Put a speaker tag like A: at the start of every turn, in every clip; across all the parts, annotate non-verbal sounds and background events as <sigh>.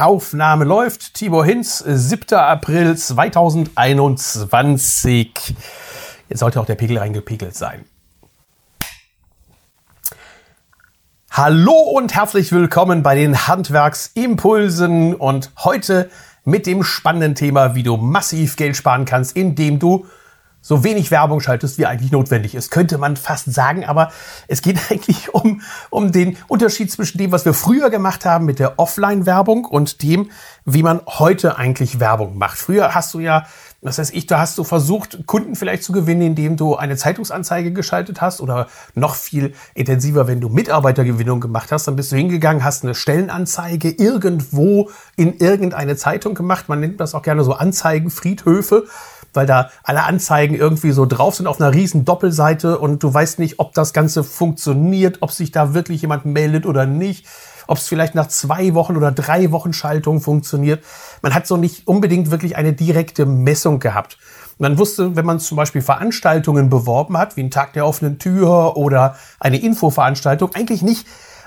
A: Aufnahme läuft. Tibor Hinz, 7. April 2021. Jetzt sollte auch der Pegel reingepegelt sein. Hallo und herzlich willkommen bei den Handwerksimpulsen und heute mit dem spannenden Thema, wie du massiv Geld sparen kannst, indem du so wenig Werbung schaltest, wie eigentlich notwendig ist, könnte man fast sagen. Aber es geht <laughs> eigentlich um, um den Unterschied zwischen dem, was wir früher gemacht haben mit der Offline-Werbung und dem, wie man heute eigentlich Werbung macht. Früher hast du ja das heißt, ich, da hast du versucht, Kunden vielleicht zu gewinnen, indem du eine Zeitungsanzeige geschaltet hast oder noch viel intensiver, wenn du Mitarbeitergewinnung gemacht hast, dann bist du hingegangen, hast eine Stellenanzeige irgendwo in irgendeine Zeitung gemacht. Man nennt das auch gerne so Anzeigenfriedhöfe weil da alle Anzeigen irgendwie so drauf sind auf einer riesen Doppelseite und du weißt nicht, ob das Ganze funktioniert, ob sich da wirklich jemand meldet oder nicht, ob es vielleicht nach zwei Wochen oder drei Wochen Schaltung funktioniert. Man hat so nicht unbedingt wirklich eine direkte Messung gehabt. Man wusste, wenn man zum Beispiel Veranstaltungen beworben hat, wie ein Tag der offenen Tür oder eine Infoveranstaltung, eigentlich nicht,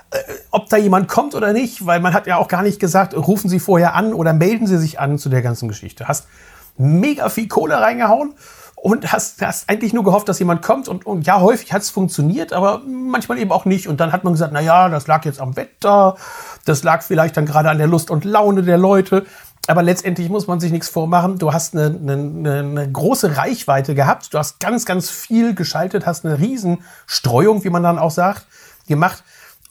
A: äh, ob da jemand kommt oder nicht, weil man hat ja auch gar nicht gesagt, rufen Sie vorher an oder melden Sie sich an zu der ganzen Geschichte. Hast mega viel Kohle reingehauen und hast, hast eigentlich nur gehofft, dass jemand kommt und, und ja, häufig hat es funktioniert, aber manchmal eben auch nicht. Und dann hat man gesagt, na ja, das lag jetzt am Wetter, das lag vielleicht dann gerade an der Lust und Laune der Leute. Aber letztendlich muss man sich nichts vormachen. Du hast eine, eine, eine große Reichweite gehabt. Du hast ganz, ganz viel geschaltet, hast eine Riesenstreuung, wie man dann auch sagt, gemacht.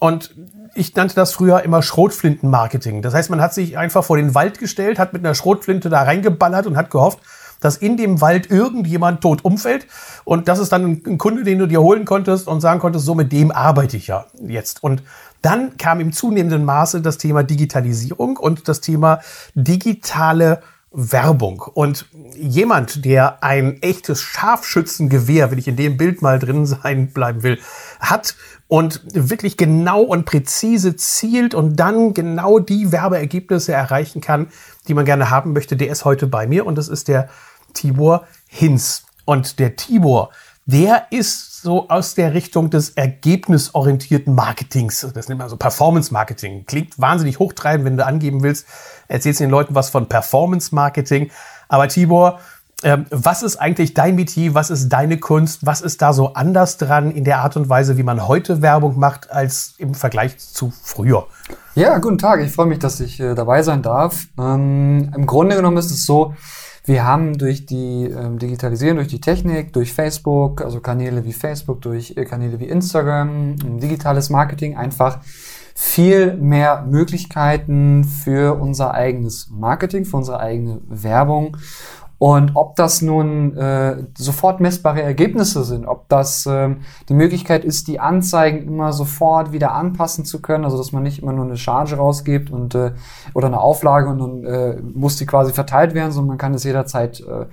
A: Und ich nannte das früher immer Schrotflintenmarketing. Das heißt, man hat sich einfach vor den Wald gestellt, hat mit einer Schrotflinte da reingeballert und hat gehofft, dass in dem Wald irgendjemand tot umfällt. Und das ist dann ein Kunde, den du dir holen konntest und sagen konntest, so mit dem arbeite ich ja jetzt. Und dann kam im zunehmenden Maße das Thema Digitalisierung und das Thema digitale Werbung. Und jemand, der ein echtes Scharfschützengewehr, wenn ich in dem Bild mal drin sein bleiben will, hat und wirklich genau und präzise zielt und dann genau die Werbeergebnisse erreichen kann, die man gerne haben möchte, der ist heute bei mir und das ist der Tibor Hinz. Und der Tibor, der ist so aus der Richtung des ergebnisorientierten Marketings. Das nennt man so Performance Marketing. Klingt wahnsinnig hochtreibend, wenn du angeben willst, erzählst den Leuten was von Performance Marketing. Aber Tibor, ähm, was ist eigentlich dein Metier? Was ist deine Kunst? Was ist da so anders dran in der Art und Weise, wie man heute Werbung macht, als im Vergleich zu früher?
B: Ja, guten Tag. Ich freue mich, dass ich äh, dabei sein darf. Ähm, Im Grunde genommen ist es so, wir haben durch die ähm, Digitalisierung, durch die Technik, durch Facebook, also Kanäle wie Facebook, durch äh, Kanäle wie Instagram, digitales Marketing einfach viel mehr Möglichkeiten für unser eigenes Marketing, für unsere eigene Werbung. Und ob das nun äh, sofort messbare Ergebnisse sind, ob das ähm, die Möglichkeit ist, die Anzeigen immer sofort wieder anpassen zu können, also dass man nicht immer nur eine Charge rausgibt und äh, oder eine Auflage und dann äh, muss die quasi verteilt werden, sondern man kann es jederzeit äh,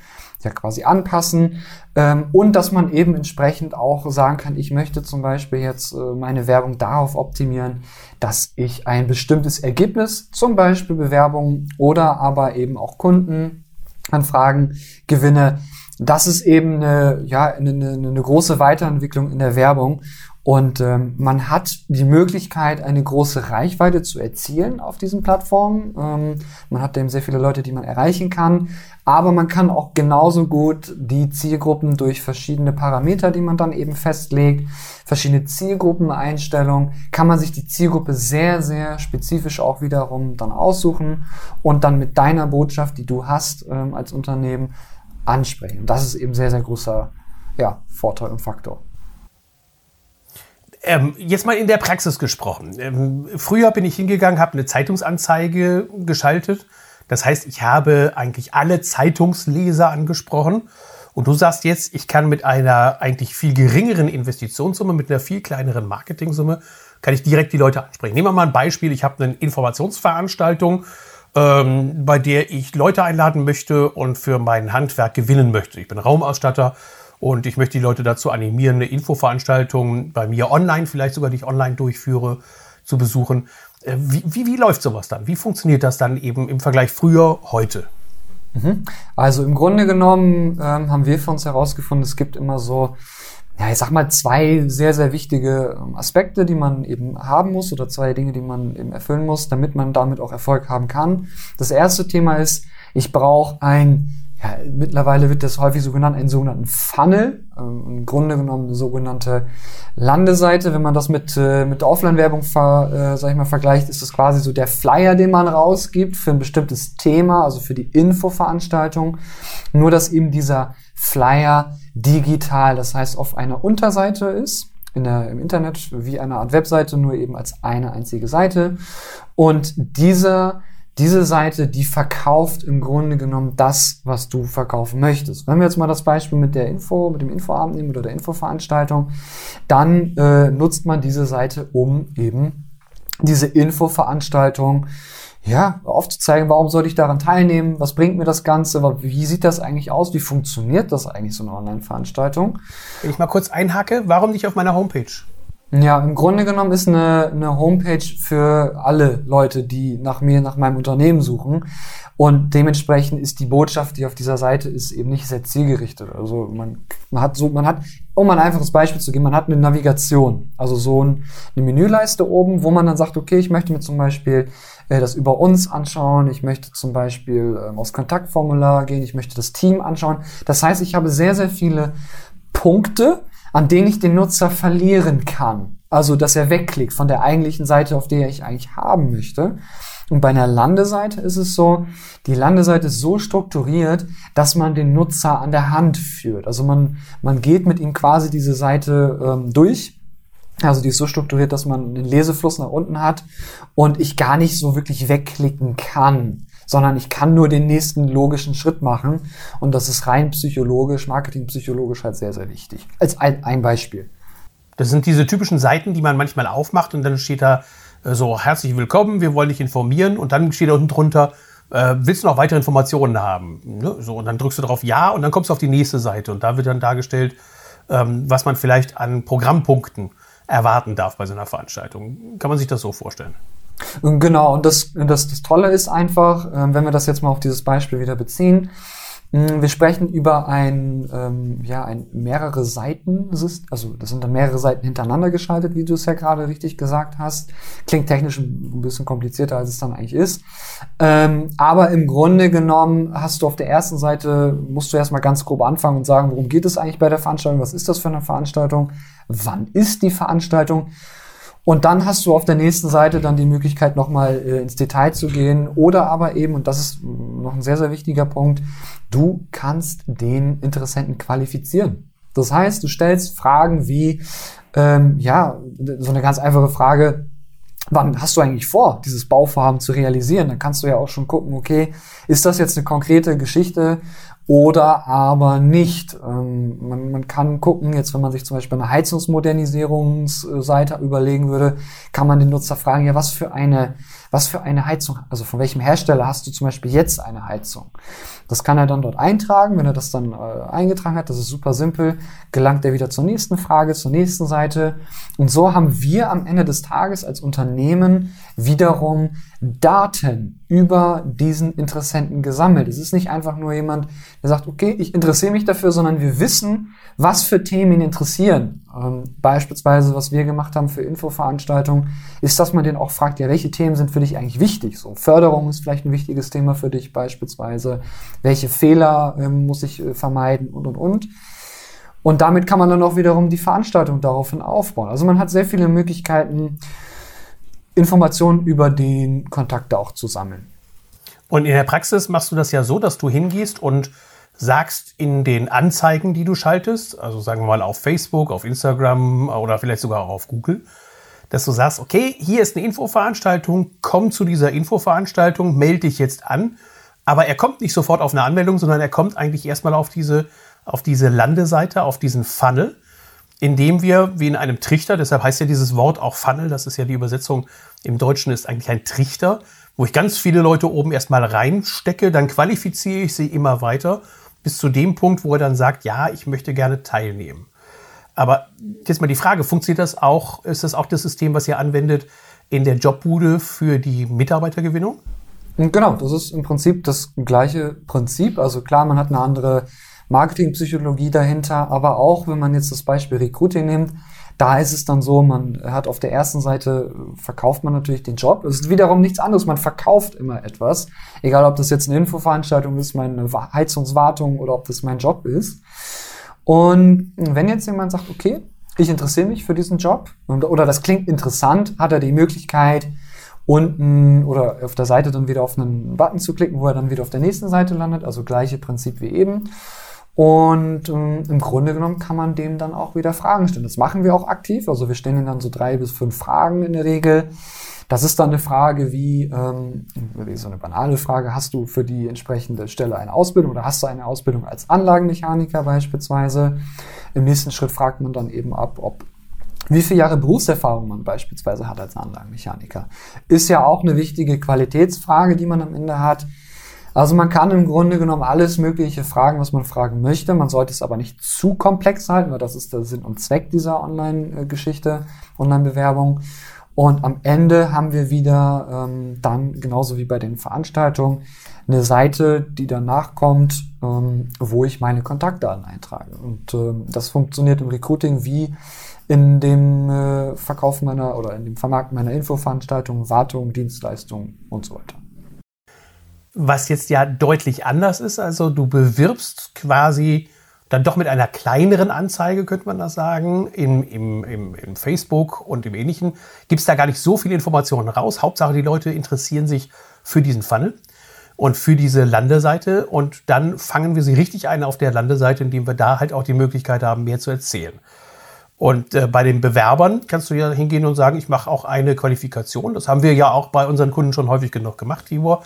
B: ja quasi anpassen. Ähm, und dass man eben entsprechend auch sagen kann, ich möchte zum Beispiel jetzt äh, meine Werbung darauf optimieren, dass ich ein bestimmtes Ergebnis, zum Beispiel Bewerbungen oder aber eben auch Kunden Anfragen gewinne. Das ist eben eine, ja, eine, eine, eine große Weiterentwicklung in der Werbung. Und ähm, man hat die Möglichkeit, eine große Reichweite zu erzielen auf diesen Plattformen. Ähm, man hat eben sehr viele Leute, die man erreichen kann. Aber man kann auch genauso gut die Zielgruppen durch verschiedene Parameter, die man dann eben festlegt, verschiedene Zielgruppeneinstellungen, kann man sich die Zielgruppe sehr, sehr spezifisch auch wiederum dann aussuchen und dann mit deiner Botschaft, die du hast ähm, als Unternehmen, ansprechen. Das ist eben sehr, sehr großer ja, Vorteil und Faktor.
A: Ähm, jetzt mal in der Praxis gesprochen. Ähm, früher bin ich hingegangen, habe eine Zeitungsanzeige geschaltet. Das heißt, ich habe eigentlich alle Zeitungsleser angesprochen. Und du sagst jetzt, ich kann mit einer eigentlich viel geringeren Investitionssumme, mit einer viel kleineren Marketingsumme, kann ich direkt die Leute ansprechen. Nehmen wir mal ein Beispiel. Ich habe eine Informationsveranstaltung, ähm, bei der ich Leute einladen möchte und für mein Handwerk gewinnen möchte. Ich bin Raumausstatter und ich möchte die Leute dazu animieren, eine Infoveranstaltung bei mir online, vielleicht sogar die ich online durchführe, zu besuchen. Äh, wie, wie, wie läuft sowas dann? Wie funktioniert das dann eben im Vergleich früher, heute?
B: Mhm. Also im Grunde genommen ähm, haben wir für uns herausgefunden, es gibt immer so ja, ich sag mal, zwei sehr, sehr wichtige ähm, Aspekte, die man eben haben muss oder zwei Dinge, die man eben erfüllen muss, damit man damit auch Erfolg haben kann. Das erste Thema ist, ich brauche ein ja, mittlerweile wird das häufig so genannt, einen sogenannten Funnel, ähm, im Grunde genommen eine sogenannte Landeseite. Wenn man das mit, äh, mit Offline-Werbung ver, äh, sag ich mal, vergleicht, ist das quasi so der Flyer, den man rausgibt für ein bestimmtes Thema, also für die Infoveranstaltung. Nur, dass eben dieser Flyer digital, das heißt auf einer Unterseite ist, in der, im Internet wie eine Art Webseite, nur eben als eine einzige Seite. Und diese diese Seite, die verkauft im Grunde genommen das, was du verkaufen möchtest. Wenn wir jetzt mal das Beispiel mit der Info, mit dem Infoabend nehmen oder der Infoveranstaltung, dann äh, nutzt man diese Seite, um eben diese Infoveranstaltung ja, aufzuzeigen, warum sollte ich daran teilnehmen, was bringt mir das Ganze, wie sieht das eigentlich aus, wie funktioniert das eigentlich, so eine Online-Veranstaltung.
A: Wenn ich mal kurz einhacke, warum nicht auf meiner Homepage?
B: Ja, im Grunde genommen ist eine, eine Homepage für alle Leute, die nach mir, nach meinem Unternehmen suchen. Und dementsprechend ist die Botschaft, die auf dieser Seite ist, eben nicht sehr zielgerichtet. Also man, man hat so, man hat, um ein einfaches Beispiel zu geben, man hat eine Navigation, also so ein, eine Menüleiste oben, wo man dann sagt, okay, ich möchte mir zum Beispiel äh, das über uns anschauen, ich möchte zum Beispiel ähm, aufs Kontaktformular gehen, ich möchte das Team anschauen. Das heißt, ich habe sehr, sehr viele Punkte, an denen ich den Nutzer verlieren kann. Also, dass er wegklickt von der eigentlichen Seite, auf der ich eigentlich haben möchte. Und bei einer Landeseite ist es so, die Landeseite ist so strukturiert, dass man den Nutzer an der Hand führt. Also man, man geht mit ihm quasi diese Seite ähm, durch. Also die ist so strukturiert, dass man einen Lesefluss nach unten hat und ich gar nicht so wirklich wegklicken kann sondern ich kann nur den nächsten logischen Schritt machen. Und das ist rein psychologisch, marketingpsychologisch halt sehr, sehr wichtig. Als ein, ein Beispiel.
A: Das sind diese typischen Seiten, die man manchmal aufmacht und dann steht da äh, so, herzlich willkommen, wir wollen dich informieren und dann steht da unten drunter, äh, willst du noch weitere Informationen haben? Ne? So, und dann drückst du drauf Ja und dann kommst du auf die nächste Seite und da wird dann dargestellt, ähm, was man vielleicht an Programmpunkten erwarten darf bei so einer Veranstaltung. Kann man sich das so vorstellen?
B: Genau, und das, das, das Tolle ist einfach, ähm, wenn wir das jetzt mal auf dieses Beispiel wieder beziehen, hm, wir sprechen über ein, ähm, ja, ein mehrere Seiten, also das sind dann mehrere Seiten hintereinander geschaltet, wie du es ja gerade richtig gesagt hast. Klingt technisch ein bisschen komplizierter, als es dann eigentlich ist. Ähm, aber im Grunde genommen hast du auf der ersten Seite, musst du erstmal ganz grob anfangen und sagen, worum geht es eigentlich bei der Veranstaltung, was ist das für eine Veranstaltung, wann ist die Veranstaltung und dann hast du auf der nächsten Seite dann die Möglichkeit, nochmal äh, ins Detail zu gehen. Oder aber eben, und das ist noch ein sehr, sehr wichtiger Punkt, du kannst den Interessenten qualifizieren. Das heißt, du stellst Fragen wie, ähm, ja, so eine ganz einfache Frage, wann hast du eigentlich vor, dieses Bauvorhaben zu realisieren? Dann kannst du ja auch schon gucken, okay, ist das jetzt eine konkrete Geschichte oder aber nicht. Ähm, man, man kann gucken, jetzt wenn man sich zum Beispiel eine Heizungsmodernisierungsseite überlegen würde, kann man den Nutzer fragen, ja, was für eine, was für eine Heizung, also von welchem Hersteller hast du zum Beispiel jetzt eine Heizung? Das kann er dann dort eintragen. Wenn er das dann äh, eingetragen hat, das ist super simpel, gelangt er wieder zur nächsten Frage, zur nächsten Seite. Und so haben wir am Ende des Tages als Unternehmen wiederum Daten über diesen Interessenten gesammelt. Es ist nicht einfach nur jemand, der sagt, okay, ich interessiere mich dafür, sondern wir wissen, was für Themen ihn interessieren. Ähm, beispielsweise, was wir gemacht haben für Infoveranstaltungen, ist, dass man den auch fragt, ja, welche Themen sind für dich eigentlich wichtig? So, Förderung ist vielleicht ein wichtiges Thema für dich beispielsweise. Welche Fehler ähm, muss ich äh, vermeiden und, und, und. Und damit kann man dann auch wiederum die Veranstaltung daraufhin aufbauen. Also man hat sehr viele Möglichkeiten, Informationen über den Kontakt auch zu sammeln.
A: Und in der Praxis machst du das ja so, dass du hingehst und sagst in den Anzeigen, die du schaltest, also sagen wir mal auf Facebook, auf Instagram oder vielleicht sogar auch auf Google, dass du sagst, okay, hier ist eine Infoveranstaltung, komm zu dieser Infoveranstaltung, melde dich jetzt an. Aber er kommt nicht sofort auf eine Anmeldung, sondern er kommt eigentlich erstmal auf diese, auf diese Landeseite, auf diesen Funnel, indem wir wie in einem Trichter, deshalb heißt ja dieses Wort auch Funnel, das ist ja die Übersetzung im Deutschen, ist eigentlich ein Trichter, wo ich ganz viele Leute oben erstmal reinstecke, dann qualifiziere ich sie immer weiter bis zu dem Punkt, wo er dann sagt, ja, ich möchte gerne teilnehmen. Aber jetzt mal die Frage, funktioniert das auch, ist das auch das System, was ihr anwendet in der Jobbude für die Mitarbeitergewinnung?
B: Genau, das ist im Prinzip das gleiche Prinzip. Also klar, man hat eine andere Marketingpsychologie dahinter, aber auch, wenn man jetzt das Beispiel Recruiting nimmt, da ist es dann so, man hat auf der ersten Seite, verkauft man natürlich den Job. Es ist wiederum nichts anderes, man verkauft immer etwas. Egal, ob das jetzt eine Infoveranstaltung ist, meine Heizungswartung oder ob das mein Job ist. Und wenn jetzt jemand sagt, okay, ich interessiere mich für diesen Job oder das klingt interessant, hat er die Möglichkeit, unten oder auf der Seite dann wieder auf einen Button zu klicken, wo er dann wieder auf der nächsten Seite landet. Also gleiche Prinzip wie eben. Und ähm, im Grunde genommen kann man dem dann auch wieder Fragen stellen. Das machen wir auch aktiv. Also wir stellen ihnen dann so drei bis fünf Fragen in der Regel. Das ist dann eine Frage wie, ähm, so eine banale Frage, hast du für die entsprechende Stelle eine Ausbildung oder hast du eine Ausbildung als Anlagenmechaniker beispielsweise? Im nächsten Schritt fragt man dann eben ab, ob wie viele Jahre Berufserfahrung man beispielsweise hat als Anlagenmechaniker. Ist ja auch eine wichtige Qualitätsfrage, die man am Ende hat. Also man kann im Grunde genommen alles Mögliche fragen, was man fragen möchte. Man sollte es aber nicht zu komplex halten, weil das ist der Sinn und Zweck dieser Online-Geschichte, Online-Bewerbung. Und am Ende haben wir wieder ähm, dann, genauso wie bei den Veranstaltungen, eine Seite, die danach kommt, ähm, wo ich meine Kontaktdaten eintrage. Und ähm, das funktioniert im Recruiting wie in dem äh, Verkauf meiner oder in dem Vermarkten meiner Infoveranstaltungen, Wartung, Dienstleistungen und so weiter.
A: Was jetzt ja deutlich anders ist, also du bewirbst quasi dann doch mit einer kleineren Anzeige, könnte man das sagen, im, im, im, im Facebook und im Ähnlichen. Gibt es da gar nicht so viele Informationen raus. Hauptsache, die Leute interessieren sich für diesen Funnel und für diese Landeseite. Und dann fangen wir sie richtig ein auf der Landeseite, indem wir da halt auch die Möglichkeit haben, mehr zu erzählen. Und äh, bei den Bewerbern kannst du ja hingehen und sagen, ich mache auch eine Qualifikation. Das haben wir ja auch bei unseren Kunden schon häufig genug gemacht, Tibor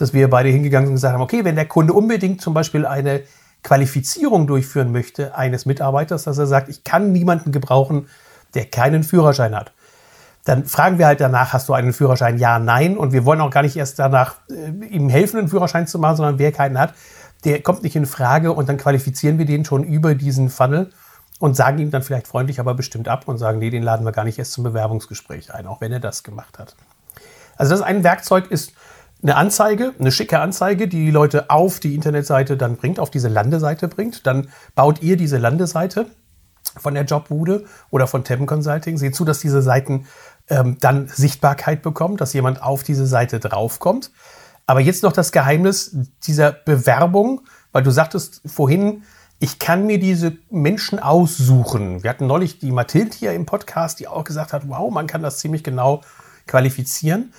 A: dass wir beide hingegangen sind und gesagt haben, okay, wenn der Kunde unbedingt zum Beispiel eine Qualifizierung durchführen möchte eines Mitarbeiters, dass er sagt, ich kann niemanden gebrauchen, der keinen Führerschein hat. Dann fragen wir halt danach, hast du einen Führerschein? Ja, nein. Und wir wollen auch gar nicht erst danach äh, ihm helfen, einen Führerschein zu machen, sondern wer keinen hat, der kommt nicht in Frage und dann qualifizieren wir den schon über diesen Funnel und sagen ihm dann vielleicht freundlich, aber bestimmt ab und sagen, nee, den laden wir gar nicht erst zum Bewerbungsgespräch ein, auch wenn er das gemacht hat. Also das ein Werkzeug ist eine Anzeige, eine schicke Anzeige, die die Leute auf die Internetseite dann bringt, auf diese Landeseite bringt. Dann baut ihr diese Landeseite von der Jobbude oder von Tabben Consulting. Seht zu, dass diese Seiten ähm, dann Sichtbarkeit bekommen, dass jemand auf diese Seite draufkommt. Aber jetzt noch das Geheimnis dieser Bewerbung, weil du sagtest vorhin, ich kann mir diese Menschen aussuchen. Wir hatten neulich die Mathilde hier im Podcast, die auch gesagt hat, wow, man kann das ziemlich genau qualifizieren.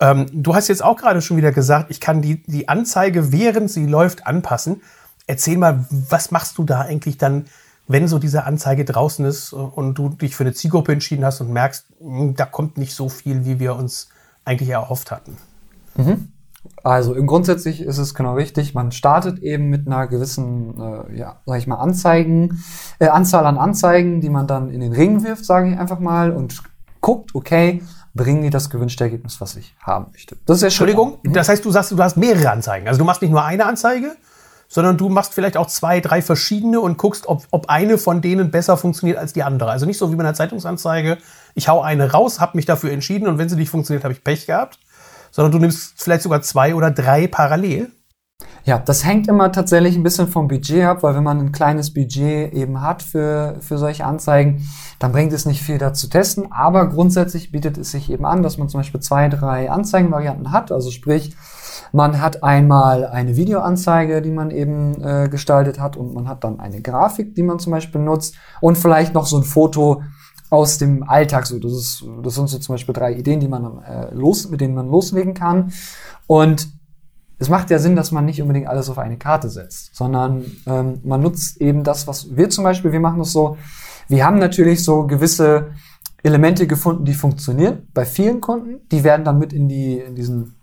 A: Ähm, du hast jetzt auch gerade schon wieder gesagt, ich kann die, die Anzeige, während sie läuft, anpassen. Erzähl mal, was machst du da eigentlich dann, wenn so diese Anzeige draußen ist und du dich für eine Zielgruppe entschieden hast und merkst, hm, da kommt nicht so viel, wie wir uns eigentlich erhofft hatten?
B: Mhm. Also grundsätzlich ist es genau richtig. Man startet eben mit einer gewissen, äh, ja, sag ich mal, Anzeigen, äh, Anzahl an Anzeigen, die man dann in den Ring wirft, sage ich einfach mal, und guckt, okay, bringen die das gewünschte Ergebnis, was ich haben möchte.
A: Das ist Entschuldigung, mhm. das heißt, du sagst, du hast mehrere Anzeigen. Also du machst nicht nur eine Anzeige, sondern du machst vielleicht auch zwei, drei verschiedene und guckst, ob, ob eine von denen besser funktioniert als die andere. Also nicht so wie bei einer Zeitungsanzeige, ich hau eine raus, habe mich dafür entschieden und wenn sie nicht funktioniert, habe ich Pech gehabt, sondern du nimmst vielleicht sogar zwei oder drei parallel.
B: Ja, das hängt immer tatsächlich ein bisschen vom Budget ab, weil wenn man ein kleines Budget eben hat für, für solche Anzeigen, dann bringt es nicht viel da zu testen. Aber grundsätzlich bietet es sich eben an, dass man zum Beispiel zwei, drei Anzeigenvarianten hat. Also sprich, man hat einmal eine Videoanzeige, die man eben äh, gestaltet hat und man hat dann eine Grafik, die man zum Beispiel nutzt und vielleicht noch so ein Foto aus dem Alltag. So, das, ist, das sind so zum Beispiel drei Ideen, die man äh, los, mit denen man loslegen kann. Und es macht ja Sinn, dass man nicht unbedingt alles auf eine Karte setzt, sondern ähm, man nutzt eben das, was wir zum Beispiel, wir machen das so, wir haben natürlich so gewisse Elemente gefunden, die funktionieren bei vielen Kunden. Die werden dann mit in die, in diesen,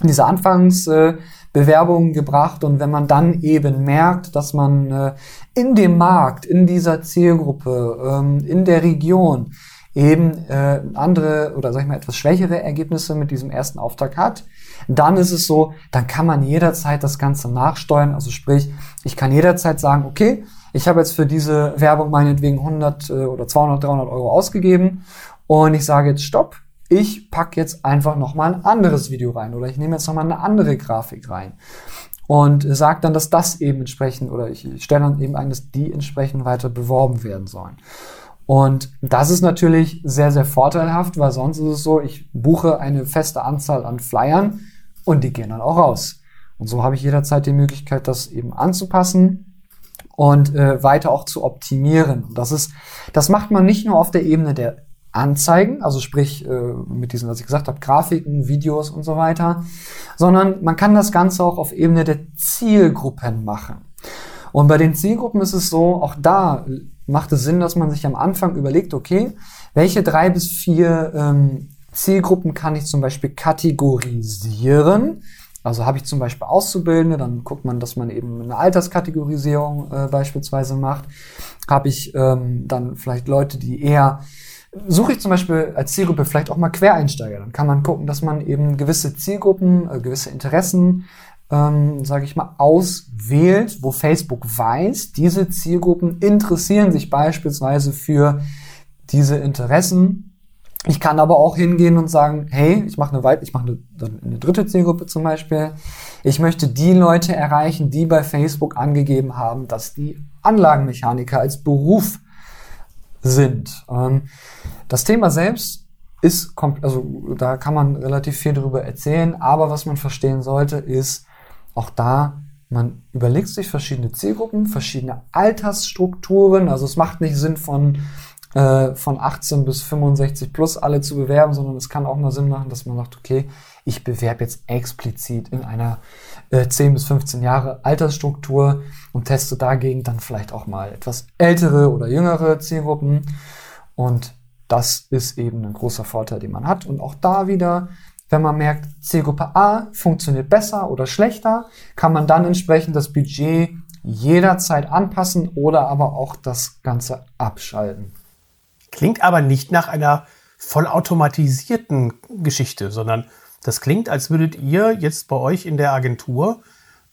B: in diese Anfangsbewerbungen äh, gebracht. Und wenn man dann eben merkt, dass man äh, in dem Markt, in dieser Zielgruppe, ähm, in der Region eben äh, andere oder sag ich mal etwas schwächere Ergebnisse mit diesem ersten Auftrag hat, dann ist es so, dann kann man jederzeit das Ganze nachsteuern. Also sprich, ich kann jederzeit sagen, okay, ich habe jetzt für diese Werbung meinetwegen 100 äh, oder 200, 300 Euro ausgegeben und ich sage jetzt Stopp. Ich packe jetzt einfach nochmal ein anderes Video rein oder ich nehme jetzt nochmal eine andere Grafik rein. und sage dann, dass das eben entsprechend oder ich stelle dann eben ein, dass die entsprechend weiter beworben werden sollen. Und das ist natürlich sehr, sehr vorteilhaft, weil sonst ist es so, ich buche eine feste Anzahl an Flyern und die gehen dann auch raus. Und so habe ich jederzeit die Möglichkeit, das eben anzupassen und äh, weiter auch zu optimieren. Das ist, das macht man nicht nur auf der Ebene der Anzeigen, also sprich äh, mit diesen, was ich gesagt habe, Grafiken, Videos und so weiter, sondern man kann das Ganze auch auf Ebene der Zielgruppen machen. Und bei den Zielgruppen ist es so, auch da macht es Sinn, dass man sich am Anfang überlegt, okay, welche drei bis vier ähm, Zielgruppen kann ich zum Beispiel kategorisieren? Also habe ich zum Beispiel Auszubildende, dann guckt man, dass man eben eine Alterskategorisierung äh, beispielsweise macht. Habe ich ähm, dann vielleicht Leute, die eher suche ich zum Beispiel als Zielgruppe vielleicht auch mal Quereinsteiger. Dann kann man gucken, dass man eben gewisse Zielgruppen, äh, gewisse Interessen, ähm, sage ich mal, auswählt, wo Facebook weiß, diese Zielgruppen interessieren sich beispielsweise für diese Interessen. Ich kann aber auch hingehen und sagen, hey, ich mache eine, weit ich mache eine, eine dritte Zielgruppe zum Beispiel. Ich möchte die Leute erreichen, die bei Facebook angegeben haben, dass die Anlagenmechaniker als Beruf sind. Ähm, das Thema selbst ist, also da kann man relativ viel darüber erzählen, aber was man verstehen sollte, ist auch da, man überlegt sich verschiedene Zielgruppen, verschiedene Altersstrukturen. Also es macht nicht Sinn von äh, von 18 bis 65 plus alle zu bewerben, sondern es kann auch mal Sinn machen, dass man sagt, okay, ich bewerbe jetzt explizit in einer äh, 10 bis 15 Jahre Altersstruktur und teste dagegen dann vielleicht auch mal etwas ältere oder jüngere Zielgruppen. Und das ist eben ein großer Vorteil, den man hat. Und auch da wieder, wenn man merkt, Zielgruppe A funktioniert besser oder schlechter, kann man dann entsprechend das Budget jederzeit anpassen oder aber auch das Ganze abschalten.
A: Klingt aber nicht nach einer vollautomatisierten Geschichte, sondern das klingt, als würdet ihr jetzt bei euch in der Agentur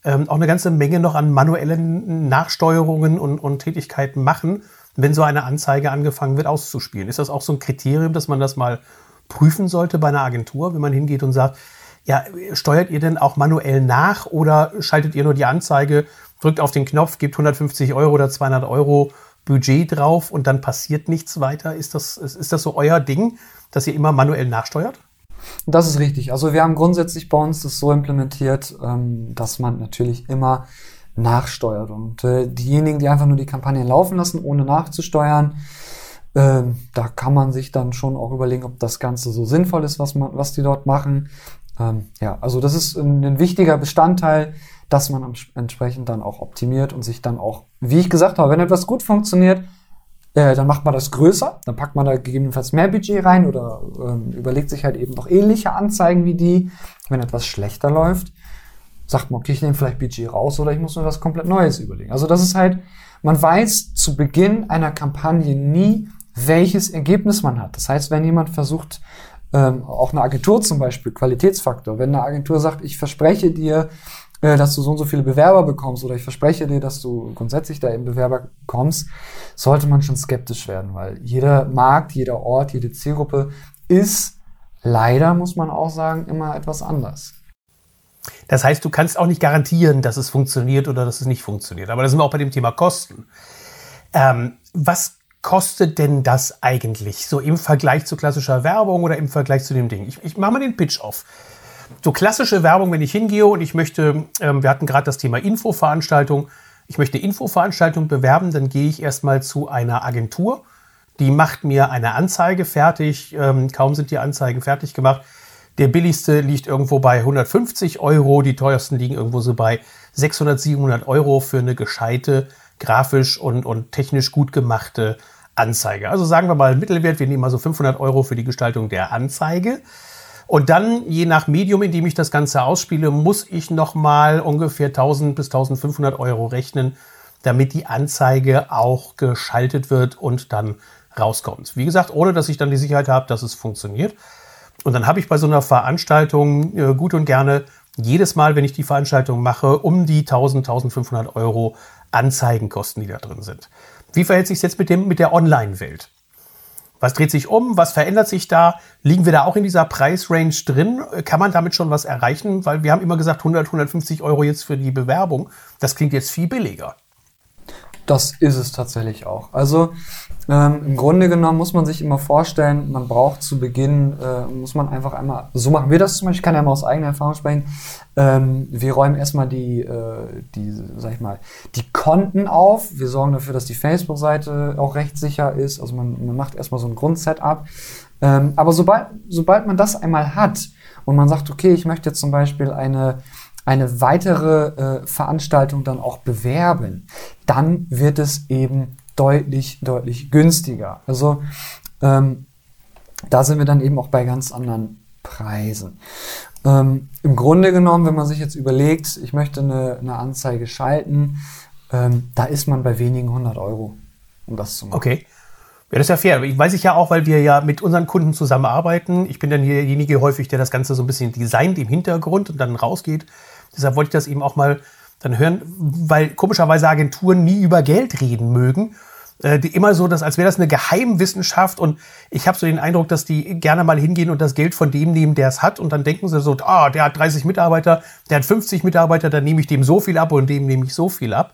A: ähm, auch eine ganze Menge noch an manuellen Nachsteuerungen und, und Tätigkeiten machen, wenn so eine Anzeige angefangen wird auszuspielen. Ist das auch so ein Kriterium, dass man das mal prüfen sollte bei einer Agentur, wenn man hingeht und sagt, ja, steuert ihr denn auch manuell nach oder schaltet ihr nur die Anzeige, drückt auf den Knopf, gebt 150 Euro oder 200 Euro Budget drauf und dann passiert nichts weiter? Ist das, ist das so euer Ding, dass ihr immer manuell nachsteuert?
B: Das ist richtig. Also wir haben grundsätzlich bei uns das so implementiert, ähm, dass man natürlich immer nachsteuert. Und äh, diejenigen, die einfach nur die Kampagne laufen lassen, ohne nachzusteuern, äh, da kann man sich dann schon auch überlegen, ob das Ganze so sinnvoll ist, was, man, was die dort machen. Ähm, ja, also das ist ein wichtiger Bestandteil, dass man entsprechend dann auch optimiert und sich dann auch, wie ich gesagt habe, wenn etwas gut funktioniert, äh, dann macht man das größer, dann packt man da gegebenenfalls mehr Budget rein oder ähm, überlegt sich halt eben noch ähnliche Anzeigen wie die. Wenn etwas schlechter läuft, sagt man, okay, ich nehme vielleicht Budget raus oder ich muss mir was komplett Neues überlegen. Also das ist halt, man weiß zu Beginn einer Kampagne nie, welches Ergebnis man hat. Das heißt, wenn jemand versucht, ähm, auch eine Agentur zum Beispiel, Qualitätsfaktor, wenn eine Agentur sagt, ich verspreche dir, äh, dass du so und so viele Bewerber bekommst oder ich verspreche dir, dass du grundsätzlich da eben Bewerber bekommst, sollte man schon skeptisch werden, weil jeder Markt, jeder Ort, jede Zielgruppe ist leider, muss man auch sagen, immer etwas anders.
A: Das heißt, du kannst auch nicht garantieren, dass es funktioniert oder dass es nicht funktioniert. Aber da sind wir auch bei dem Thema Kosten. Ähm, was kostet denn das eigentlich so im Vergleich zu klassischer Werbung oder im Vergleich zu dem Ding? Ich, ich mache mal den Pitch auf. So klassische Werbung, wenn ich hingehe und ich möchte, ähm, wir hatten gerade das Thema Infoveranstaltung, ich möchte Infoveranstaltung bewerben, dann gehe ich erstmal zu einer Agentur, die macht mir eine Anzeige fertig. Ähm, kaum sind die Anzeigen fertig gemacht. Der billigste liegt irgendwo bei 150 Euro, die teuersten liegen irgendwo so bei 600, 700 Euro für eine gescheite, grafisch und, und technisch gut gemachte Anzeige. Also sagen wir mal Mittelwert, wir nehmen mal so 500 Euro für die Gestaltung der Anzeige. Und dann, je nach Medium, in dem ich das Ganze ausspiele, muss ich nochmal ungefähr 1000 bis 1500 Euro rechnen, damit die Anzeige auch geschaltet wird und dann rauskommt. Wie gesagt, ohne dass ich dann die Sicherheit habe, dass es funktioniert. Und dann habe ich bei so einer Veranstaltung äh, gut und gerne jedes Mal, wenn ich die Veranstaltung mache, um die 1000, 1500 Euro Anzeigenkosten, die da drin sind. Wie verhält sich es jetzt mit, dem, mit der Online-Welt? Was dreht sich um? Was verändert sich da? Liegen wir da auch in dieser Preisrange drin? Kann man damit schon was erreichen? Weil wir haben immer gesagt 100, 150 Euro jetzt für die Bewerbung. Das klingt jetzt viel billiger.
B: Das ist es tatsächlich auch. Also ähm, im Grunde genommen muss man sich immer vorstellen, man braucht zu Beginn, äh, muss man einfach einmal, so machen wir das zum Beispiel, ich kann ja mal aus eigener Erfahrung sprechen, ähm, wir räumen erstmal die, äh, die, sag ich mal, die Konten auf, wir sorgen dafür, dass die Facebook-Seite auch rechtssicher ist, also man, man macht erstmal so ein Grundsetup. Ähm, aber sobald, sobald man das einmal hat und man sagt, okay, ich möchte jetzt zum Beispiel eine eine weitere äh, Veranstaltung dann auch bewerben, dann wird es eben deutlich, deutlich günstiger. Also ähm, da sind wir dann eben auch bei ganz anderen Preisen. Ähm, Im Grunde genommen, wenn man sich jetzt überlegt, ich möchte eine, eine Anzeige schalten, ähm, da ist man bei wenigen hundert Euro, um das zu machen.
A: Okay. Ja, das ist ja fair. Ich weiß ich ja auch, weil wir ja mit unseren Kunden zusammenarbeiten. Ich bin dann derjenige häufig, der das Ganze so ein bisschen designt im Hintergrund und dann rausgeht. Deshalb wollte ich das eben auch mal dann hören, weil komischerweise Agenturen nie über Geld reden mögen. Äh, die immer so, dass, als wäre das eine Geheimwissenschaft und ich habe so den Eindruck, dass die gerne mal hingehen und das Geld von dem nehmen, der es hat und dann denken sie so, ah, der hat 30 Mitarbeiter, der hat 50 Mitarbeiter, dann nehme ich dem so viel ab und dem nehme ich so viel ab.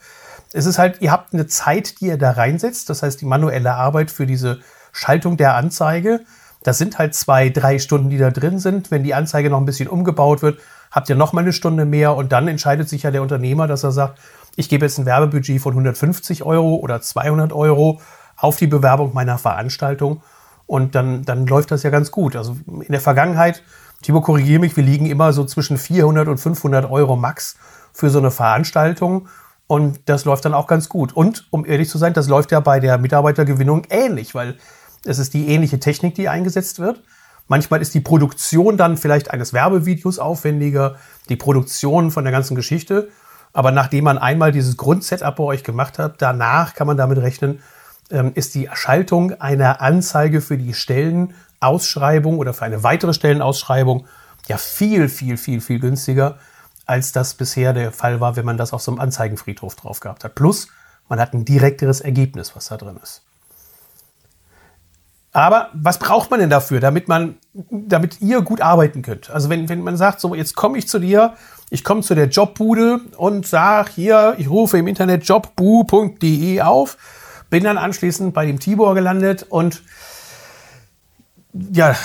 A: Es ist halt, ihr habt eine Zeit, die ihr da reinsetzt, das heißt die manuelle Arbeit für diese Schaltung der Anzeige. Das sind halt zwei, drei Stunden, die da drin sind. Wenn die Anzeige noch ein bisschen umgebaut wird, habt ihr noch mal eine Stunde mehr und dann entscheidet sich ja der Unternehmer, dass er sagt, ich gebe jetzt ein Werbebudget von 150 Euro oder 200 Euro auf die Bewerbung meiner Veranstaltung und dann, dann läuft das ja ganz gut. Also in der Vergangenheit, Timo, korrigiere mich, wir liegen immer so zwischen 400 und 500 Euro max für so eine Veranstaltung und das läuft dann auch ganz gut. Und um ehrlich zu sein, das läuft ja bei der Mitarbeitergewinnung ähnlich, weil es ist die ähnliche Technik, die eingesetzt wird. Manchmal ist die Produktion dann vielleicht eines Werbevideos aufwendiger, die Produktion von der ganzen Geschichte. Aber nachdem man einmal dieses Grundsetup bei euch gemacht hat, danach kann man damit rechnen, ähm, ist die Erschaltung einer Anzeige für die Stellenausschreibung oder für eine weitere Stellenausschreibung ja viel, viel, viel, viel günstiger, als das bisher der Fall war, wenn man das auf so einem Anzeigenfriedhof drauf gehabt hat. Plus, man hat ein direkteres Ergebnis, was da drin ist. Aber was braucht man denn dafür, damit man, damit ihr gut arbeiten könnt? Also wenn, wenn man sagt, so jetzt komme ich zu dir, ich komme zu der Jobbude und sage hier, ich rufe im Internet jobbu.de auf, bin dann anschließend bei dem Tibor gelandet und ja,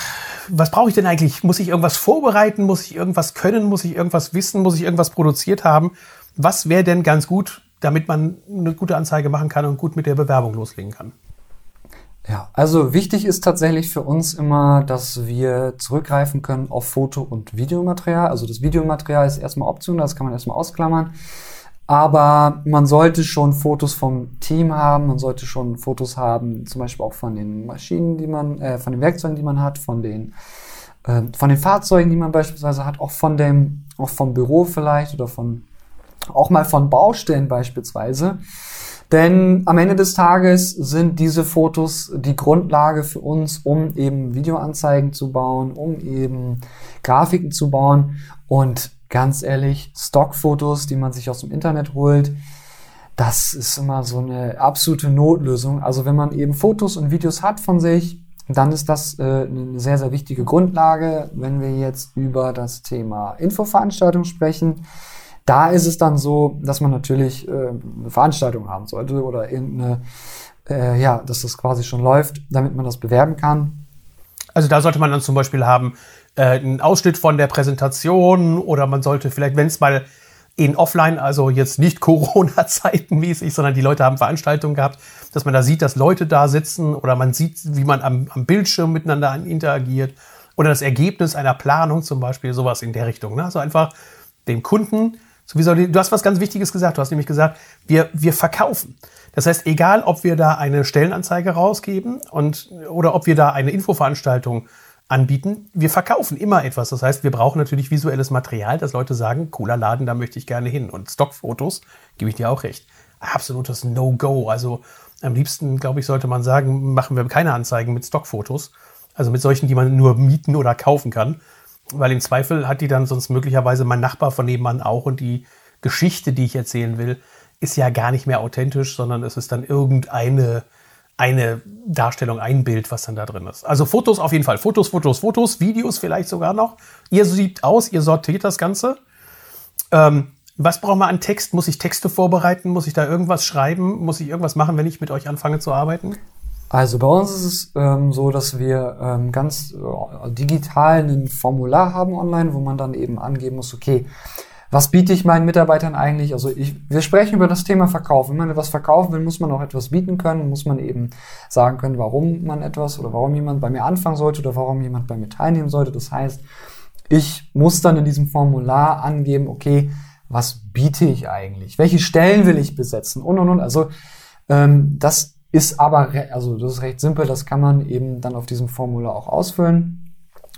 A: was brauche ich denn eigentlich? Muss ich irgendwas vorbereiten? Muss ich irgendwas können? Muss ich irgendwas wissen? Muss ich irgendwas produziert haben? Was wäre denn ganz gut, damit man eine gute Anzeige machen kann und gut mit der Bewerbung loslegen kann?
B: Ja, also wichtig ist tatsächlich für uns immer, dass wir zurückgreifen können auf Foto- und Videomaterial. Also das Videomaterial ist erstmal Option, das kann man erstmal ausklammern. Aber man sollte schon Fotos vom Team haben, man sollte schon Fotos haben, zum Beispiel auch von den Maschinen, die man, äh, von den Werkzeugen, die man hat, von den, äh, von den Fahrzeugen, die man beispielsweise hat, auch von dem, auch vom Büro vielleicht oder von, auch mal von Baustellen beispielsweise. Denn am Ende des Tages sind diese Fotos die Grundlage für uns, um eben Videoanzeigen zu bauen, um eben Grafiken zu bauen. Und ganz ehrlich, Stockfotos, die man sich aus dem Internet holt, das ist immer so eine absolute Notlösung. Also wenn man eben Fotos und Videos hat von sich, dann ist das äh, eine sehr, sehr wichtige Grundlage, wenn wir jetzt über das Thema Infoveranstaltung sprechen. Da ist es dann so, dass man natürlich äh, eine Veranstaltung haben sollte oder irgendeine, äh, ja, dass das quasi schon läuft, damit man das bewerben kann.
A: Also da sollte man dann zum Beispiel haben, äh, einen Ausschnitt von der Präsentation oder man sollte vielleicht, wenn es mal in Offline, also jetzt nicht <laughs> Corona-Zeiten mäßig, sondern die Leute haben Veranstaltungen gehabt, dass man da sieht, dass Leute da sitzen oder man sieht, wie man am, am Bildschirm miteinander interagiert oder das Ergebnis einer Planung zum Beispiel, sowas in der Richtung. Ne? Also einfach dem Kunden Sowieso, du hast was ganz Wichtiges gesagt. Du hast nämlich gesagt, wir, wir verkaufen. Das heißt, egal, ob wir da eine Stellenanzeige rausgeben und, oder ob wir da eine Infoveranstaltung anbieten, wir verkaufen immer etwas. Das heißt, wir brauchen natürlich visuelles Material, dass Leute sagen, cooler Laden, da möchte ich gerne hin. Und Stockfotos, gebe ich dir auch recht. Absolutes No-Go. Also am liebsten, glaube ich, sollte man sagen, machen wir keine Anzeigen mit Stockfotos. Also mit solchen, die man nur mieten oder kaufen kann. Weil im Zweifel hat die dann sonst möglicherweise mein Nachbar von nebenan auch und die Geschichte, die ich erzählen will, ist ja gar nicht mehr authentisch, sondern es ist dann irgendeine eine Darstellung, ein Bild, was dann da drin ist. Also Fotos auf jeden Fall. Fotos, Fotos, Fotos, Videos vielleicht sogar noch. Ihr sieht aus, ihr sortiert das Ganze. Ähm, was braucht man an Text? Muss ich Texte vorbereiten? Muss ich da irgendwas schreiben? Muss ich irgendwas machen, wenn ich mit euch anfange zu arbeiten?
B: Also bei uns ist es ähm, so, dass wir ähm, ganz äh, digital ein Formular haben online, wo man dann eben angeben muss, okay, was biete ich meinen Mitarbeitern eigentlich? Also ich, wir sprechen über das Thema Verkauf. Wenn man etwas verkaufen will, muss man auch etwas bieten können, muss man eben sagen können, warum man etwas oder warum jemand bei mir anfangen sollte oder warum jemand bei mir teilnehmen sollte. Das heißt, ich muss dann in diesem Formular angeben, okay, was biete ich eigentlich? Welche Stellen will ich besetzen? Und und und. Also ähm, das ist aber, also das ist recht simpel, das kann man eben dann auf diesem Formular auch ausfüllen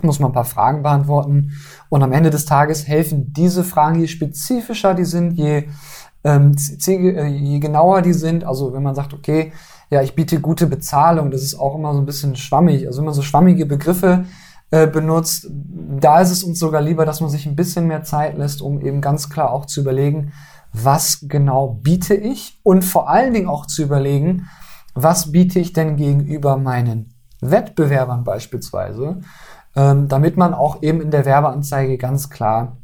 B: muss man ein paar Fragen beantworten. Und am Ende des Tages helfen diese Fragen, je spezifischer die sind, je, ähm, äh, je genauer die sind. Also wenn man sagt, okay, ja, ich biete gute Bezahlung, das ist auch immer so ein bisschen schwammig. Also wenn man so schwammige Begriffe äh, benutzt, da ist es uns sogar lieber, dass man sich ein bisschen mehr Zeit lässt, um eben ganz klar auch zu überlegen, was genau biete ich und vor allen Dingen auch zu überlegen, was biete ich denn gegenüber meinen Wettbewerbern beispielsweise ähm, damit man auch eben in der Werbeanzeige ganz klar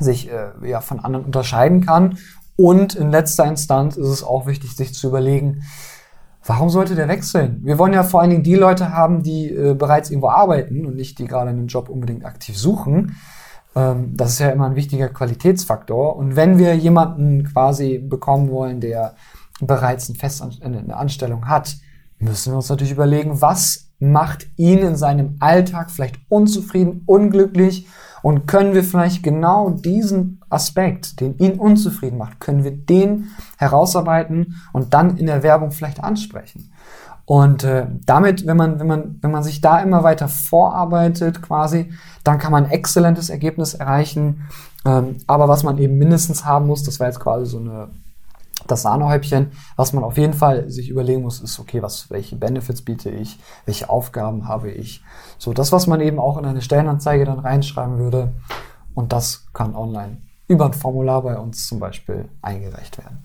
B: sich äh, ja, von anderen unterscheiden kann. Und in letzter Instanz ist es auch wichtig, sich zu überlegen, warum sollte der wechseln? Wir wollen ja vor allen Dingen die Leute haben, die äh, bereits irgendwo arbeiten und nicht die gerade einen Job unbedingt aktiv suchen. Ähm, das ist ja immer ein wichtiger Qualitätsfaktor. Und wenn wir jemanden quasi bekommen wollen, der bereits eine Festanstellung hat, müssen wir uns natürlich überlegen, was macht ihn in seinem Alltag vielleicht unzufrieden, unglücklich und können wir vielleicht genau diesen Aspekt, den ihn unzufrieden macht, können wir den herausarbeiten und dann in der Werbung vielleicht ansprechen. Und äh, damit, wenn man, wenn, man, wenn man sich da immer weiter vorarbeitet quasi, dann kann man ein exzellentes Ergebnis erreichen. Ähm, aber was man eben mindestens haben muss, das war jetzt quasi so eine das Sahnehäubchen. Was man auf jeden Fall sich überlegen muss, ist, okay, was, welche Benefits biete ich, welche Aufgaben habe ich. So, das, was man eben auch in eine Stellenanzeige dann reinschreiben würde. Und das kann online über ein Formular bei uns zum Beispiel eingereicht werden.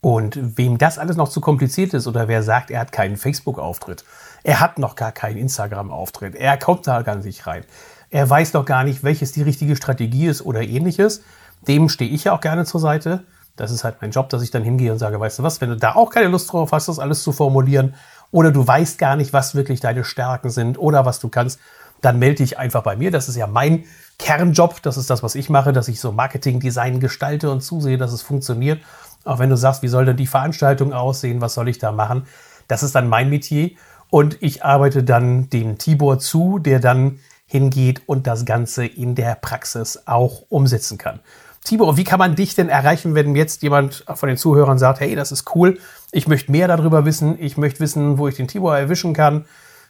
A: Und wem das alles noch zu kompliziert ist oder wer sagt, er hat keinen Facebook-Auftritt, er hat noch gar keinen Instagram-Auftritt, er kommt da gar nicht rein, er weiß noch gar nicht, welches die richtige Strategie ist oder ähnliches, dem stehe ich ja auch gerne zur Seite. Das ist halt mein Job, dass ich dann hingehe und sage, weißt du was, wenn du da auch keine Lust drauf hast, das alles zu formulieren oder du weißt gar nicht, was wirklich deine Stärken sind oder was du kannst, dann melde dich einfach bei mir. Das ist ja mein Kernjob. Das ist das, was ich mache, dass ich so Marketing, Design gestalte und zusehe, dass es funktioniert. Auch wenn du sagst, wie soll denn die Veranstaltung aussehen, was soll ich da machen? Das ist dann mein Metier. Und ich arbeite dann dem Tibor zu, der dann hingeht und das Ganze in der Praxis auch umsetzen kann. Tibor, wie kann man dich denn erreichen, wenn jetzt jemand von den Zuhörern sagt, hey, das ist cool, ich möchte mehr darüber wissen, ich möchte wissen, wo ich den Tibor erwischen kann,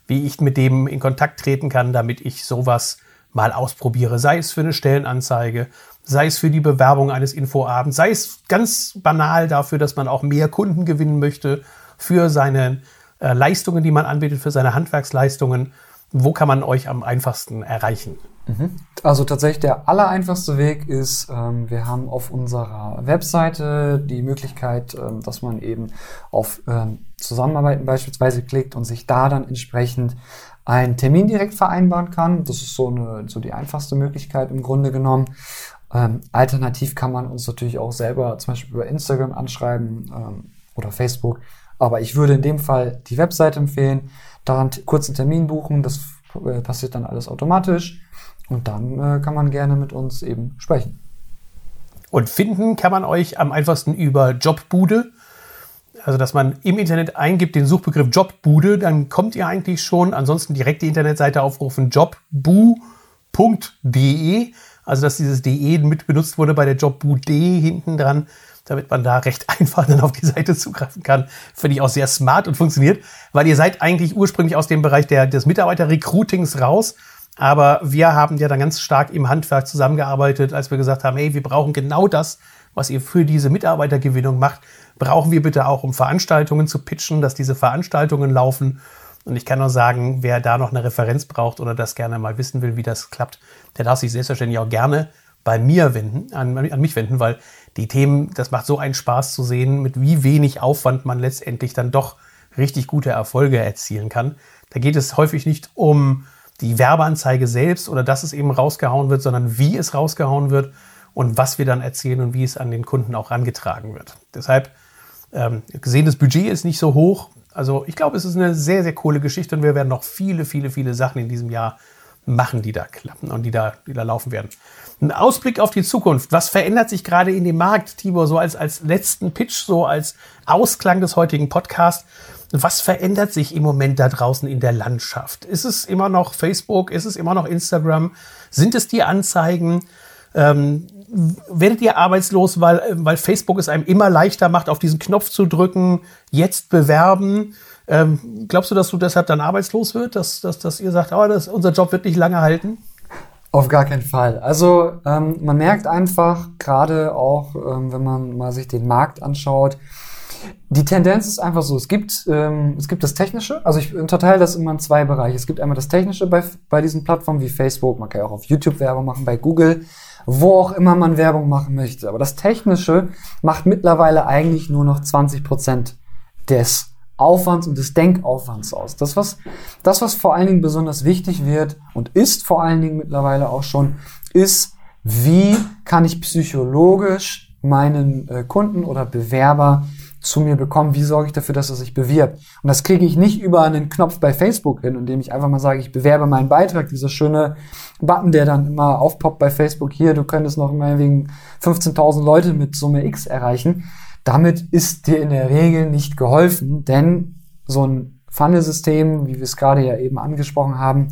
A: wie ich mit dem in Kontakt treten kann, damit ich sowas mal ausprobiere, sei es für eine Stellenanzeige, sei es für die Bewerbung eines Infoabends, sei es ganz banal dafür, dass man auch mehr Kunden gewinnen möchte für seine äh, Leistungen, die man anbietet, für seine Handwerksleistungen. Wo kann man euch am einfachsten erreichen?
B: Mhm. Also tatsächlich der allereinfachste Weg ist, ähm, wir haben auf unserer Webseite die Möglichkeit, ähm, dass man eben auf ähm, Zusammenarbeiten beispielsweise klickt und sich da dann entsprechend einen Termin direkt vereinbaren kann. Das ist so, eine, so die einfachste Möglichkeit im Grunde genommen. Ähm, alternativ kann man uns natürlich auch selber zum Beispiel über Instagram anschreiben ähm, oder Facebook. Aber ich würde in dem Fall die Webseite empfehlen, daran kurzen Termin buchen. Das äh, passiert dann alles automatisch. Und dann äh, kann man gerne mit uns eben sprechen.
A: Und finden kann man euch am einfachsten über Jobbude. Also, dass man im Internet eingibt den Suchbegriff Jobbude, dann kommt ihr eigentlich schon. Ansonsten direkt die Internetseite aufrufen jobbu.de. Also, dass dieses DE mit benutzt wurde bei der Jobbude hinten dran, damit man da recht <laughs> einfach dann auf die Seite zugreifen kann. Finde ich auch sehr smart und funktioniert, weil ihr seid eigentlich ursprünglich aus dem Bereich der, des Mitarbeiter-Recruitings raus aber wir haben ja dann ganz stark im Handwerk zusammengearbeitet, als wir gesagt haben, hey, wir brauchen genau das, was ihr für diese Mitarbeitergewinnung macht, brauchen wir bitte auch, um Veranstaltungen zu pitchen, dass diese Veranstaltungen laufen. Und ich kann nur sagen, wer da noch eine Referenz braucht oder das gerne mal wissen will, wie das klappt, der darf sich selbstverständlich auch gerne bei mir wenden, an, an mich wenden, weil die Themen, das macht so einen Spaß zu sehen, mit wie wenig Aufwand man letztendlich dann doch richtig gute Erfolge erzielen kann. Da geht es häufig nicht um die Werbeanzeige selbst oder dass es eben rausgehauen wird, sondern wie es rausgehauen wird und was wir dann erzählen und wie es an den Kunden auch rangetragen wird. Deshalb ähm, gesehen, das Budget ist nicht so hoch. Also ich glaube, es ist eine sehr, sehr coole Geschichte und wir werden noch viele, viele, viele Sachen in diesem Jahr machen, die da klappen und die da, die da laufen werden. Ein Ausblick auf die Zukunft. Was verändert sich gerade in dem Markt, Tibor, so als, als letzten Pitch, so als Ausklang des heutigen Podcasts? Was verändert sich im Moment da draußen in der Landschaft? Ist es immer noch Facebook? Ist es immer noch Instagram? Sind es die Anzeigen? Ähm, werdet ihr arbeitslos, weil, weil Facebook es einem immer leichter macht, auf diesen Knopf zu drücken, jetzt bewerben? Ähm, glaubst du, dass du deshalb dann arbeitslos wird, dass, dass, dass ihr sagt, oh, das, unser Job wird nicht lange halten?
B: Auf gar keinen Fall. Also ähm, man merkt einfach, gerade auch, ähm, wenn man mal sich den Markt anschaut, die Tendenz ist einfach so, es gibt, ähm, es gibt das Technische, also ich unterteile das immer in zwei Bereiche. Es gibt einmal das Technische bei, bei diesen Plattformen wie Facebook, man kann ja auch auf YouTube Werbung machen, bei Google, wo auch immer man Werbung machen möchte. Aber das Technische macht mittlerweile eigentlich nur noch 20 Prozent des Aufwands und des Denkaufwands aus. Das was, das, was vor allen Dingen besonders wichtig wird und ist vor allen Dingen mittlerweile auch schon, ist, wie kann ich psychologisch meinen äh, Kunden oder Bewerber zu mir bekommen, wie sorge ich dafür, dass er sich bewirbt. Und das kriege ich nicht über einen Knopf bei Facebook hin, indem ich einfach mal sage, ich bewerbe meinen Beitrag, dieser schöne Button, der dann immer aufpoppt bei Facebook, hier, du könntest noch mal wegen 15.000 Leute mit Summe X erreichen. Damit ist dir in der Regel nicht geholfen, denn so ein Funnel-System, wie wir es gerade ja eben angesprochen haben,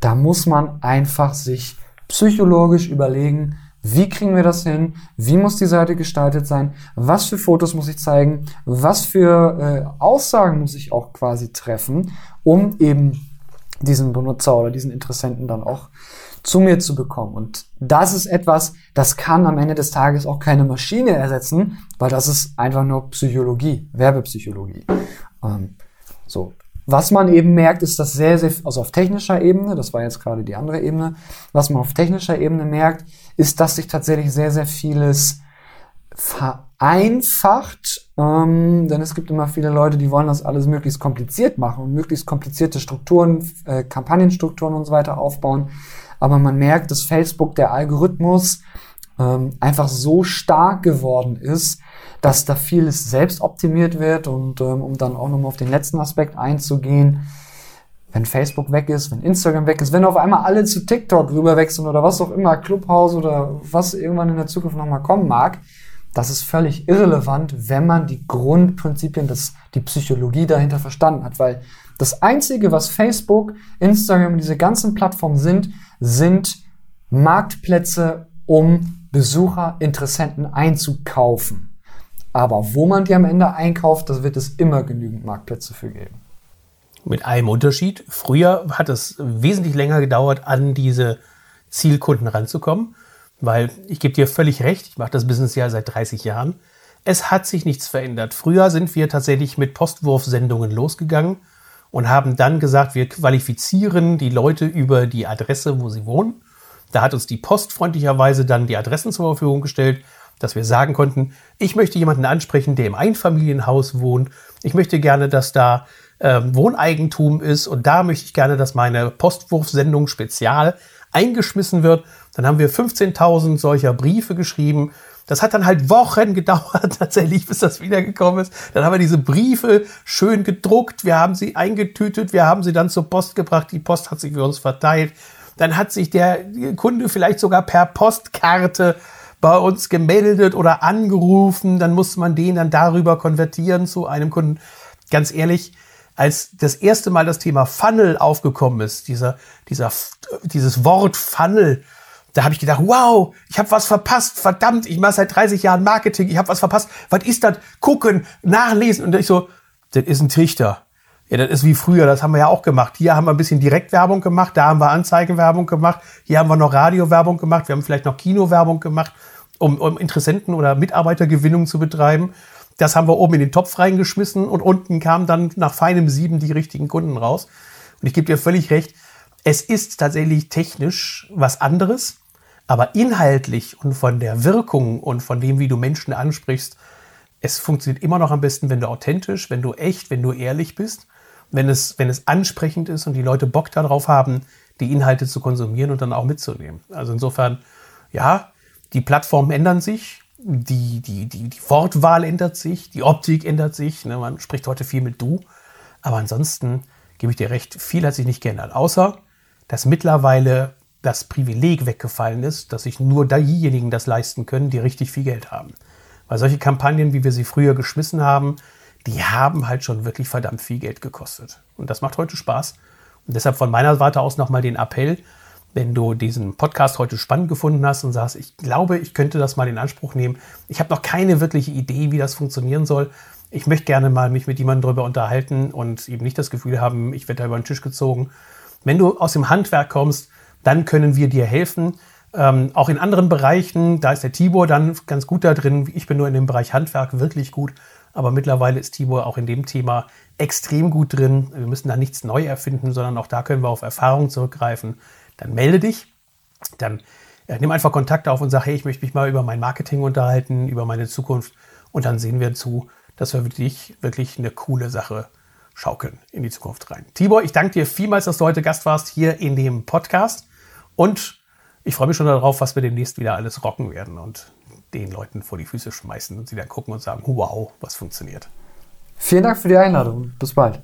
B: da muss man einfach sich psychologisch überlegen, wie kriegen wir das hin? Wie muss die Seite gestaltet sein? Was für Fotos muss ich zeigen? Was für äh, Aussagen muss ich auch quasi treffen, um eben diesen Benutzer oder diesen Interessenten dann auch zu mir zu bekommen. Und das ist etwas, das kann am Ende des Tages auch keine Maschine ersetzen, weil das ist einfach nur Psychologie, Werbepsychologie. Ähm, so. Was man eben merkt, ist, dass sehr, sehr, also auf technischer Ebene, das war jetzt gerade die andere Ebene, was man auf technischer Ebene merkt, ist, dass sich tatsächlich sehr, sehr vieles vereinfacht, ähm, denn es gibt immer viele Leute, die wollen das alles möglichst kompliziert machen und möglichst komplizierte Strukturen, äh, Kampagnenstrukturen und so weiter aufbauen. Aber man merkt, dass Facebook, der Algorithmus, ähm, einfach so stark geworden ist, dass da vieles selbst optimiert wird und ähm, um dann auch nochmal auf den letzten Aspekt einzugehen, wenn Facebook weg ist, wenn Instagram weg ist, wenn auf einmal alle zu TikTok rüberwechseln oder was auch immer, Clubhouse oder was irgendwann in der Zukunft nochmal kommen mag, das ist völlig irrelevant, wenn man die Grundprinzipien, das, die Psychologie dahinter verstanden hat, weil das Einzige, was Facebook, Instagram und diese ganzen Plattformen sind, sind Marktplätze, um Besucher, Interessenten einzukaufen. Aber wo man die am Ende einkauft, das wird es immer genügend Marktplätze für geben.
A: Mit einem Unterschied. Früher hat es wesentlich länger gedauert, an diese Zielkunden ranzukommen, weil ich gebe dir völlig recht, ich mache das Business ja seit 30 Jahren. Es hat sich nichts verändert. Früher sind wir tatsächlich mit Postwurfsendungen losgegangen und haben dann gesagt, wir qualifizieren die Leute über die Adresse, wo sie wohnen. Da hat uns die Post freundlicherweise dann die Adressen zur Verfügung gestellt, dass wir sagen konnten, ich möchte jemanden ansprechen, der im Einfamilienhaus wohnt. Ich möchte gerne, dass da ähm, Wohneigentum ist und da möchte ich gerne, dass meine Postwurfsendung spezial eingeschmissen wird. Dann haben wir 15.000 solcher Briefe geschrieben. Das hat dann halt Wochen <laughs> gedauert tatsächlich, bis das wiedergekommen ist. Dann haben wir diese Briefe schön gedruckt, wir haben sie eingetütet, wir haben sie dann zur Post gebracht. Die Post hat sich für uns verteilt. Dann hat sich der Kunde vielleicht sogar per Postkarte bei uns gemeldet oder angerufen. Dann musste man den dann darüber konvertieren zu einem Kunden. Ganz ehrlich, als das erste Mal das Thema Funnel aufgekommen ist, dieser, dieser, dieses Wort Funnel, da habe ich gedacht, wow, ich habe was verpasst, verdammt, ich mache seit 30 Jahren Marketing, ich habe was verpasst. Was ist das? Gucken, nachlesen. Und ich so, das ist ein Trichter. Ja, das ist wie früher, das haben wir ja auch gemacht. Hier haben wir ein bisschen Direktwerbung gemacht, da haben wir Anzeigenwerbung gemacht, hier haben wir noch Radiowerbung gemacht, wir haben vielleicht noch Kinowerbung gemacht, um, um Interessenten- oder Mitarbeitergewinnung zu betreiben. Das haben wir oben in den Topf reingeschmissen und unten kamen dann nach feinem Sieben die richtigen Kunden raus. Und ich gebe dir völlig recht, es ist tatsächlich technisch was anderes, aber inhaltlich und von der Wirkung und von dem, wie du Menschen ansprichst, es funktioniert immer noch am besten, wenn du authentisch, wenn du echt, wenn du ehrlich bist, wenn es, wenn es ansprechend ist und die Leute Bock darauf haben, die Inhalte zu konsumieren und dann auch mitzunehmen. Also insofern, ja, die Plattformen ändern sich, die, die, die, die Wortwahl ändert sich, die Optik ändert sich. Ne? Man spricht heute viel mit du. Aber ansonsten gebe ich dir recht, viel hat sich nicht geändert. Außer, dass mittlerweile das Privileg weggefallen ist, dass sich nur diejenigen das leisten können, die richtig viel Geld haben. Weil solche Kampagnen, wie wir sie früher geschmissen haben, die haben halt schon wirklich verdammt viel Geld gekostet. Und das macht heute Spaß. Und deshalb von meiner Seite aus nochmal den Appell, wenn du diesen Podcast heute spannend gefunden hast und sagst, ich glaube, ich könnte das mal in Anspruch nehmen. Ich habe noch keine wirkliche Idee, wie das funktionieren soll. Ich möchte gerne mal mich mit jemandem darüber unterhalten und eben nicht das Gefühl haben, ich werde da über den Tisch gezogen. Wenn du aus dem Handwerk kommst, dann können wir dir helfen. Ähm, auch in anderen Bereichen, da ist der Tibor dann ganz gut da drin. Ich bin nur in dem Bereich Handwerk wirklich gut. Aber mittlerweile ist Tibor auch in dem Thema extrem gut drin. Wir müssen da nichts neu erfinden, sondern auch da können wir auf Erfahrung zurückgreifen dann melde dich. Dann äh, nimm einfach Kontakt auf und sag, hey, ich möchte mich mal über mein Marketing unterhalten, über meine Zukunft. Und dann sehen wir zu, dass wir für dich wirklich eine coole Sache schaukeln in die Zukunft rein. Tibor, ich danke dir vielmals, dass du heute Gast warst hier in dem Podcast. Und ich freue mich schon darauf, was wir demnächst wieder alles rocken werden und den Leuten vor die Füße schmeißen und sie dann gucken und sagen, wow, was funktioniert.
B: Vielen Dank für die Einladung. Bis bald.